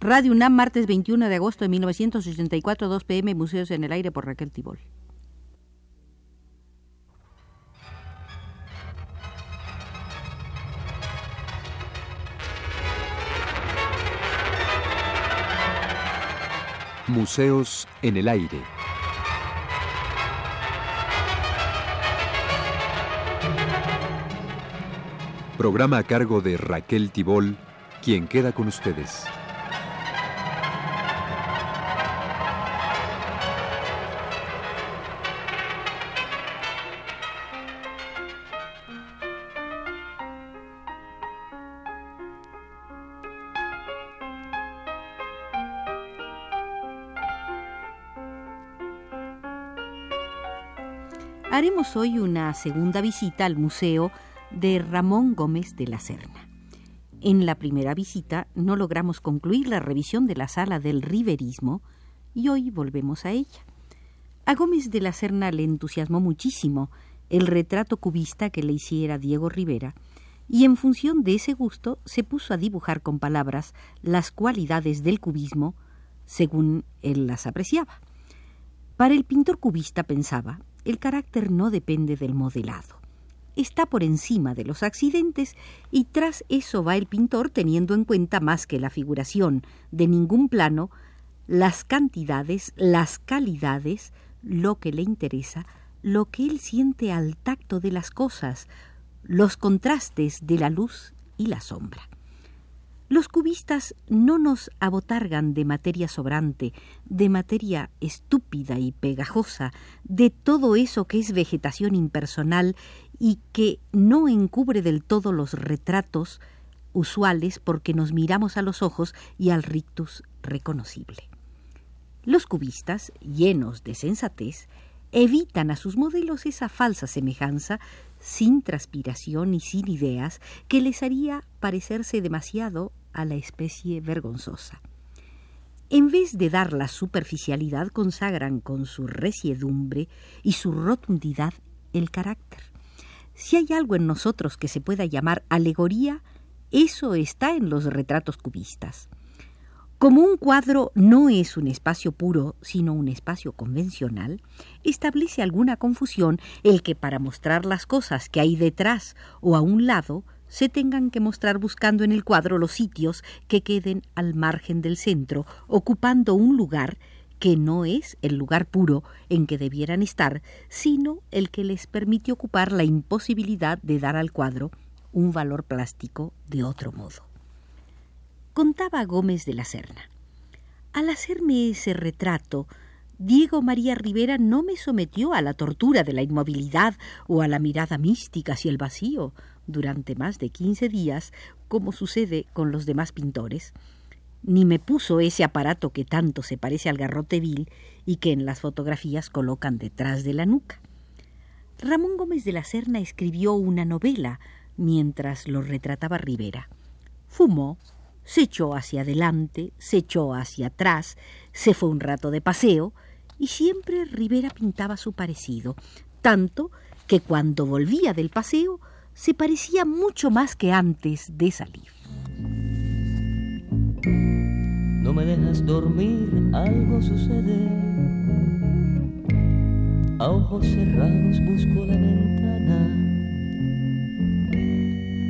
Radio UNAM, martes 21 de agosto de 1984, 2 pm, Museos en el Aire por Raquel Tibol. Museos en el Aire. Programa a cargo de Raquel Tibol, quien queda con ustedes. Hoy una segunda visita al Museo de Ramón Gómez de la Serna. En la primera visita no logramos concluir la revisión de la sala del riverismo y hoy volvemos a ella. A Gómez de la Serna le entusiasmó muchísimo el retrato cubista que le hiciera Diego Rivera y en función de ese gusto se puso a dibujar con palabras las cualidades del cubismo según él las apreciaba. Para el pintor cubista pensaba, el carácter no depende del modelado está por encima de los accidentes y tras eso va el pintor teniendo en cuenta más que la figuración de ningún plano, las cantidades, las calidades, lo que le interesa, lo que él siente al tacto de las cosas, los contrastes de la luz y la sombra. Los cubistas no nos abotargan de materia sobrante, de materia estúpida y pegajosa, de todo eso que es vegetación impersonal y que no encubre del todo los retratos usuales porque nos miramos a los ojos y al rictus reconocible. Los cubistas, llenos de sensatez, evitan a sus modelos esa falsa semejanza sin transpiración y sin ideas que les haría parecerse demasiado a la especie vergonzosa. En vez de dar la superficialidad, consagran con su resiedumbre y su rotundidad el carácter. Si hay algo en nosotros que se pueda llamar alegoría, eso está en los retratos cubistas. Como un cuadro no es un espacio puro, sino un espacio convencional, establece alguna confusión el que para mostrar las cosas que hay detrás o a un lado se tengan que mostrar buscando en el cuadro los sitios que queden al margen del centro, ocupando un lugar que no es el lugar puro en que debieran estar, sino el que les permite ocupar la imposibilidad de dar al cuadro un valor plástico de otro modo. Contaba Gómez de la Serna. Al hacerme ese retrato, Diego María Rivera no me sometió a la tortura de la inmovilidad o a la mirada mística hacia el vacío durante más de quince días, como sucede con los demás pintores, ni me puso ese aparato que tanto se parece al garrote vil y que en las fotografías colocan detrás de la nuca. Ramón Gómez de la Serna escribió una novela mientras lo retrataba Rivera. Fumó, se echó hacia adelante, se echó hacia atrás, se fue un rato de paseo, y siempre Rivera pintaba su parecido, tanto que cuando volvía del paseo se parecía mucho más que antes de salir. No me dejas dormir, algo sucede. A ojos cerrados busco la ventana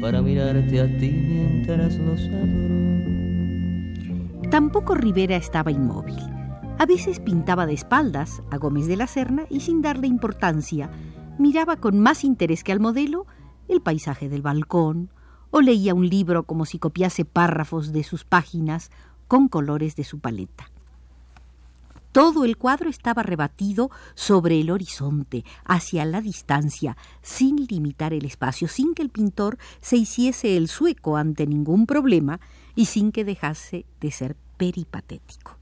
para mirarte a ti mientras los adoro. Tampoco Rivera estaba inmóvil. A veces pintaba de espaldas a Gómez de la Serna y sin darle importancia, miraba con más interés que al modelo el paisaje del balcón, o leía un libro como si copiase párrafos de sus páginas con colores de su paleta. Todo el cuadro estaba rebatido sobre el horizonte, hacia la distancia, sin limitar el espacio, sin que el pintor se hiciese el sueco ante ningún problema y sin que dejase de ser peripatético.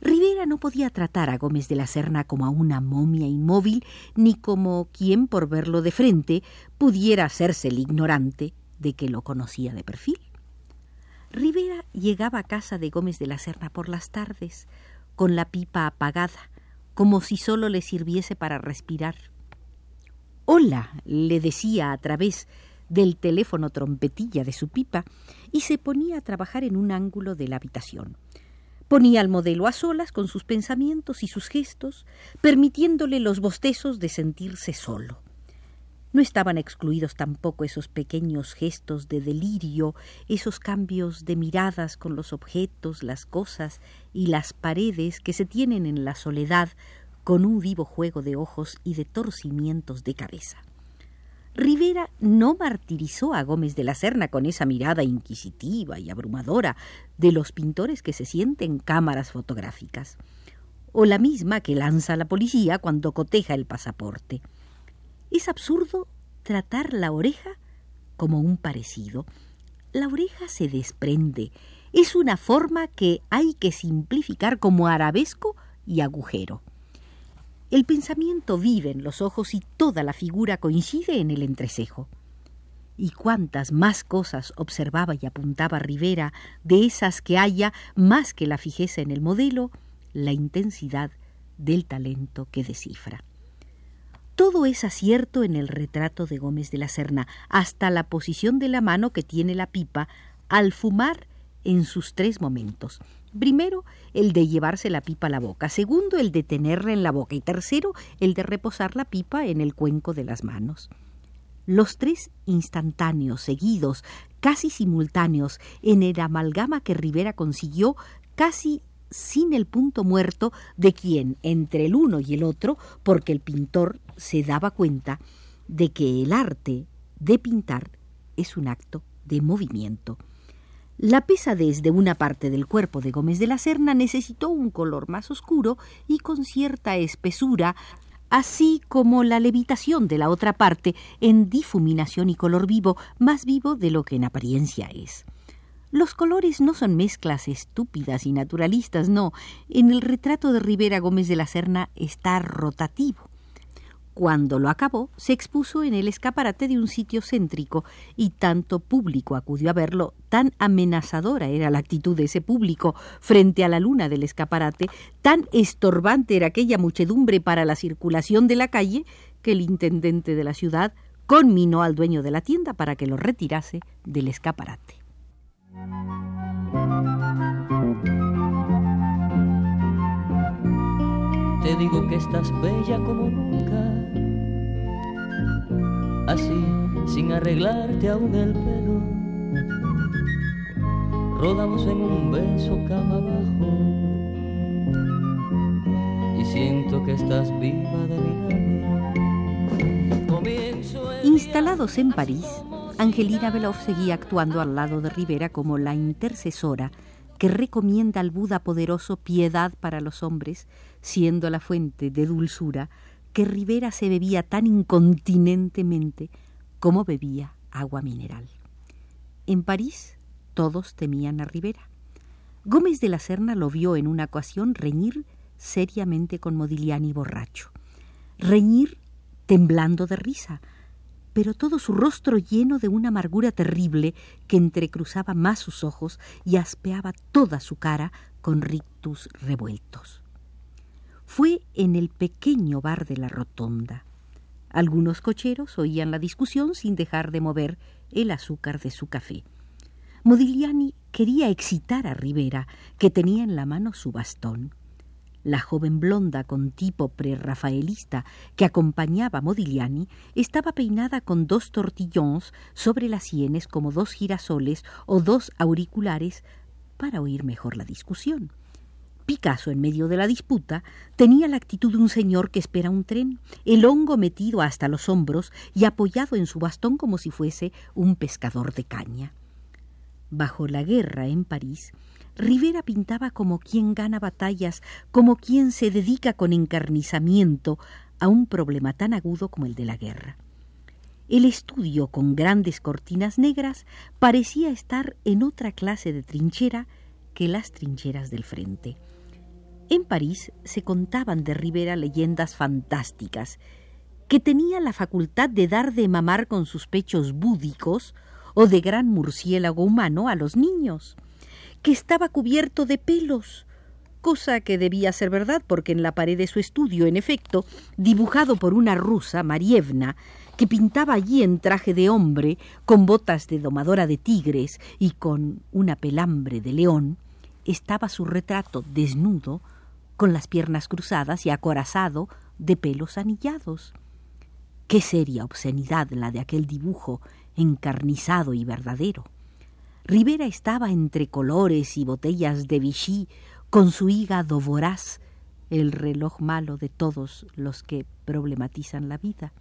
Rivera no podía tratar a Gómez de la Serna como a una momia inmóvil, ni como quien, por verlo de frente, pudiera hacerse el ignorante de que lo conocía de perfil. Rivera llegaba a casa de Gómez de la Serna por las tardes, con la pipa apagada, como si solo le sirviese para respirar. Hola, le decía a través del teléfono trompetilla de su pipa y se ponía a trabajar en un ángulo de la habitación. Ponía al modelo a solas con sus pensamientos y sus gestos, permitiéndole los bostezos de sentirse solo. No estaban excluidos tampoco esos pequeños gestos de delirio, esos cambios de miradas con los objetos, las cosas y las paredes que se tienen en la soledad con un vivo juego de ojos y de torcimientos de cabeza. Rivera no martirizó a Gómez de la Serna con esa mirada inquisitiva y abrumadora de los pintores que se sienten cámaras fotográficas, o la misma que lanza la policía cuando coteja el pasaporte. Es absurdo tratar la oreja como un parecido. La oreja se desprende, es una forma que hay que simplificar como arabesco y agujero. El pensamiento vive en los ojos y toda la figura coincide en el entrecejo. Y cuántas más cosas observaba y apuntaba Rivera de esas que haya más que la fijeza en el modelo, la intensidad del talento que descifra. Todo es acierto en el retrato de Gómez de la Serna, hasta la posición de la mano que tiene la pipa al fumar en sus tres momentos. Primero, el de llevarse la pipa a la boca. Segundo, el de tenerla en la boca. Y tercero, el de reposar la pipa en el cuenco de las manos. Los tres instantáneos, seguidos, casi simultáneos, en el amalgama que Rivera consiguió, casi sin el punto muerto de quien, entre el uno y el otro, porque el pintor se daba cuenta de que el arte de pintar es un acto de movimiento. La pesadez de una parte del cuerpo de Gómez de la Serna necesitó un color más oscuro y con cierta espesura, así como la levitación de la otra parte en difuminación y color vivo, más vivo de lo que en apariencia es. Los colores no son mezclas estúpidas y naturalistas, no. En el retrato de Rivera Gómez de la Serna está rotativo. Cuando lo acabó, se expuso en el escaparate de un sitio céntrico y tanto público acudió a verlo, tan amenazadora era la actitud de ese público frente a la luna del escaparate, tan estorbante era aquella muchedumbre para la circulación de la calle, que el intendente de la ciudad conminó al dueño de la tienda para que lo retirase del escaparate. Te digo que estás bella como nunca. Así, sin arreglarte aún el pelo. Rodamos en un beso cama abajo. Y siento que estás viva de mi Instalados en París, Angelina Beloff seguía actuando al lado de Rivera como la intercesora que recomienda al Buda poderoso piedad para los hombres, siendo la fuente de dulzura que Rivera se bebía tan incontinentemente como bebía agua mineral. En París todos temían a Rivera. Gómez de la Serna lo vio en una ocasión reñir seriamente con Modigliani borracho. Reñir temblando de risa, pero todo su rostro lleno de una amargura terrible que entrecruzaba más sus ojos y aspeaba toda su cara con rictus revueltos fue en el pequeño bar de la rotonda. Algunos cocheros oían la discusión sin dejar de mover el azúcar de su café. Modigliani quería excitar a Rivera, que tenía en la mano su bastón. La joven blonda con tipo prerrafaelista que acompañaba a Modigliani estaba peinada con dos tortillons sobre las sienes como dos girasoles o dos auriculares para oír mejor la discusión. Picasso, en medio de la disputa, tenía la actitud de un señor que espera un tren, el hongo metido hasta los hombros y apoyado en su bastón como si fuese un pescador de caña. Bajo la guerra en París, Rivera pintaba como quien gana batallas, como quien se dedica con encarnizamiento a un problema tan agudo como el de la guerra. El estudio con grandes cortinas negras parecía estar en otra clase de trinchera que las trincheras del frente. En París se contaban de Rivera leyendas fantásticas, que tenía la facultad de dar de mamar con sus pechos búdicos o de gran murciélago humano a los niños, que estaba cubierto de pelos, cosa que debía ser verdad porque en la pared de su estudio, en efecto, dibujado por una rusa, Marievna, que pintaba allí en traje de hombre, con botas de domadora de tigres y con una pelambre de león, estaba su retrato desnudo, con las piernas cruzadas y acorazado de pelos anillados. Qué seria obscenidad la de aquel dibujo encarnizado y verdadero. Rivera estaba entre colores y botellas de Vichy, con su hígado voraz, el reloj malo de todos los que problematizan la vida.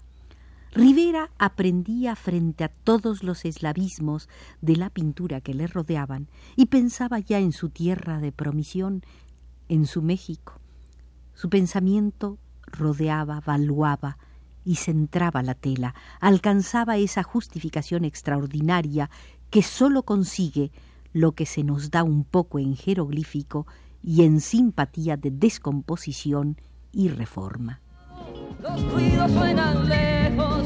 Rivera aprendía frente a todos los eslavismos de la pintura que le rodeaban y pensaba ya en su tierra de promisión, en su México. Su pensamiento rodeaba, valuaba y centraba la tela, alcanzaba esa justificación extraordinaria que sólo consigue lo que se nos da un poco en jeroglífico y en simpatía de descomposición y reforma. Los ruidos suenan lejos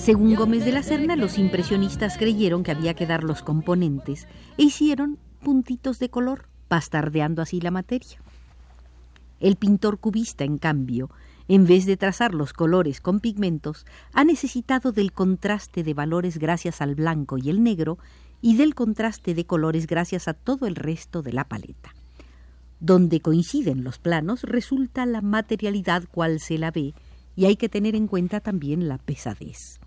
Según Gómez de la Serna, los impresionistas creyeron que había que dar los componentes e hicieron puntitos de color, bastardeando así la materia. El pintor cubista, en cambio, en vez de trazar los colores con pigmentos, ha necesitado del contraste de valores gracias al blanco y el negro y del contraste de colores gracias a todo el resto de la paleta. Donde coinciden los planos resulta la materialidad cual se la ve y hay que tener en cuenta también la pesadez.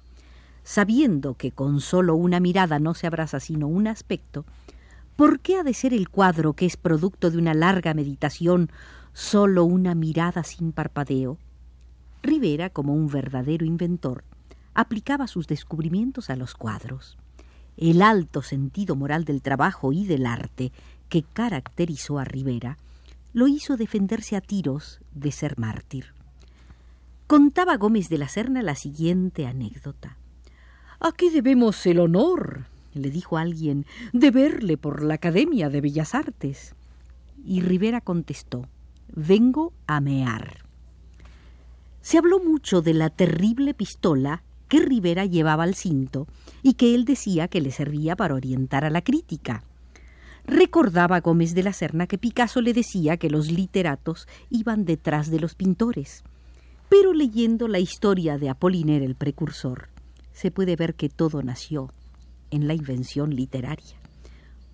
Sabiendo que con solo una mirada no se abraza sino un aspecto, ¿por qué ha de ser el cuadro que es producto de una larga meditación solo una mirada sin parpadeo? Rivera, como un verdadero inventor, aplicaba sus descubrimientos a los cuadros. El alto sentido moral del trabajo y del arte que caracterizó a Rivera lo hizo defenderse a tiros de ser mártir. Contaba Gómez de la Serna la siguiente anécdota. ¿A qué debemos el honor? le dijo alguien, de verle por la Academia de Bellas Artes. Y Rivera contestó, vengo a mear. Se habló mucho de la terrible pistola que Rivera llevaba al cinto y que él decía que le servía para orientar a la crítica. Recordaba Gómez de la Serna que Picasso le decía que los literatos iban detrás de los pintores. Pero leyendo la historia de Apollinaire el precursor, se puede ver que todo nació en la invención literaria.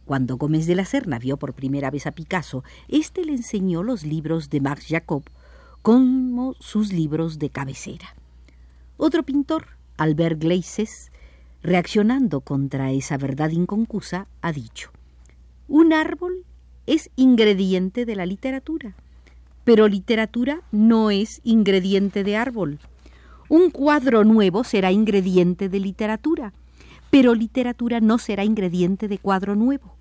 Cuando Gómez de la Serna vio por primera vez a Picasso, éste le enseñó los libros de Max Jacob como sus libros de cabecera. Otro pintor, Albert Gleises, reaccionando contra esa verdad inconcusa, ha dicho, un árbol es ingrediente de la literatura, pero literatura no es ingrediente de árbol. Un cuadro nuevo será ingrediente de literatura, pero literatura no será ingrediente de cuadro nuevo.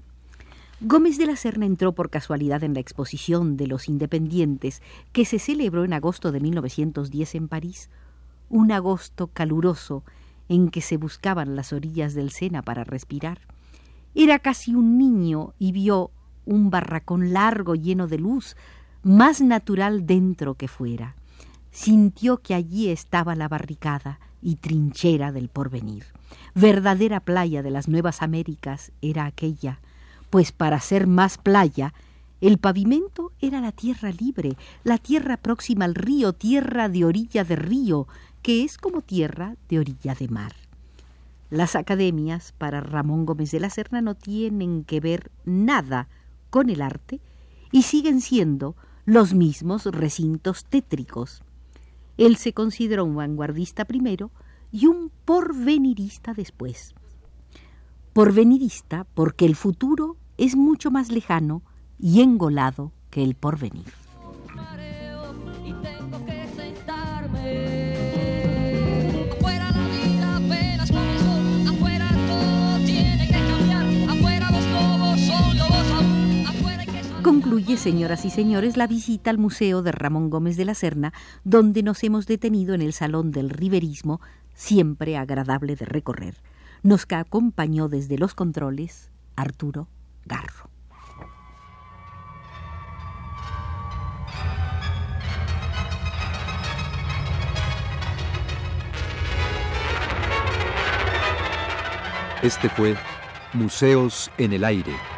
Gómez de la Serna entró por casualidad en la exposición de los independientes que se celebró en agosto de 1910 en París, un agosto caluroso en que se buscaban las orillas del Sena para respirar. Era casi un niño y vio un barracón largo lleno de luz, más natural dentro que fuera. Sintió que allí estaba la barricada y trinchera del porvenir. Verdadera playa de las Nuevas Américas era aquella, pues para ser más playa, el pavimento era la tierra libre, la tierra próxima al río, tierra de orilla de río, que es como tierra de orilla de mar. Las academias para Ramón Gómez de la Serna no tienen que ver nada con el arte y siguen siendo los mismos recintos tétricos. Él se consideró un vanguardista primero y un porvenirista después porvenirista porque el futuro es mucho más lejano y engolado que el porvenir. Concluye, señoras y señores, la visita al Museo de Ramón Gómez de la Serna, donde nos hemos detenido en el Salón del Riverismo, siempre agradable de recorrer nos acompañó desde los controles Arturo Garro. Este fue Museos en el Aire.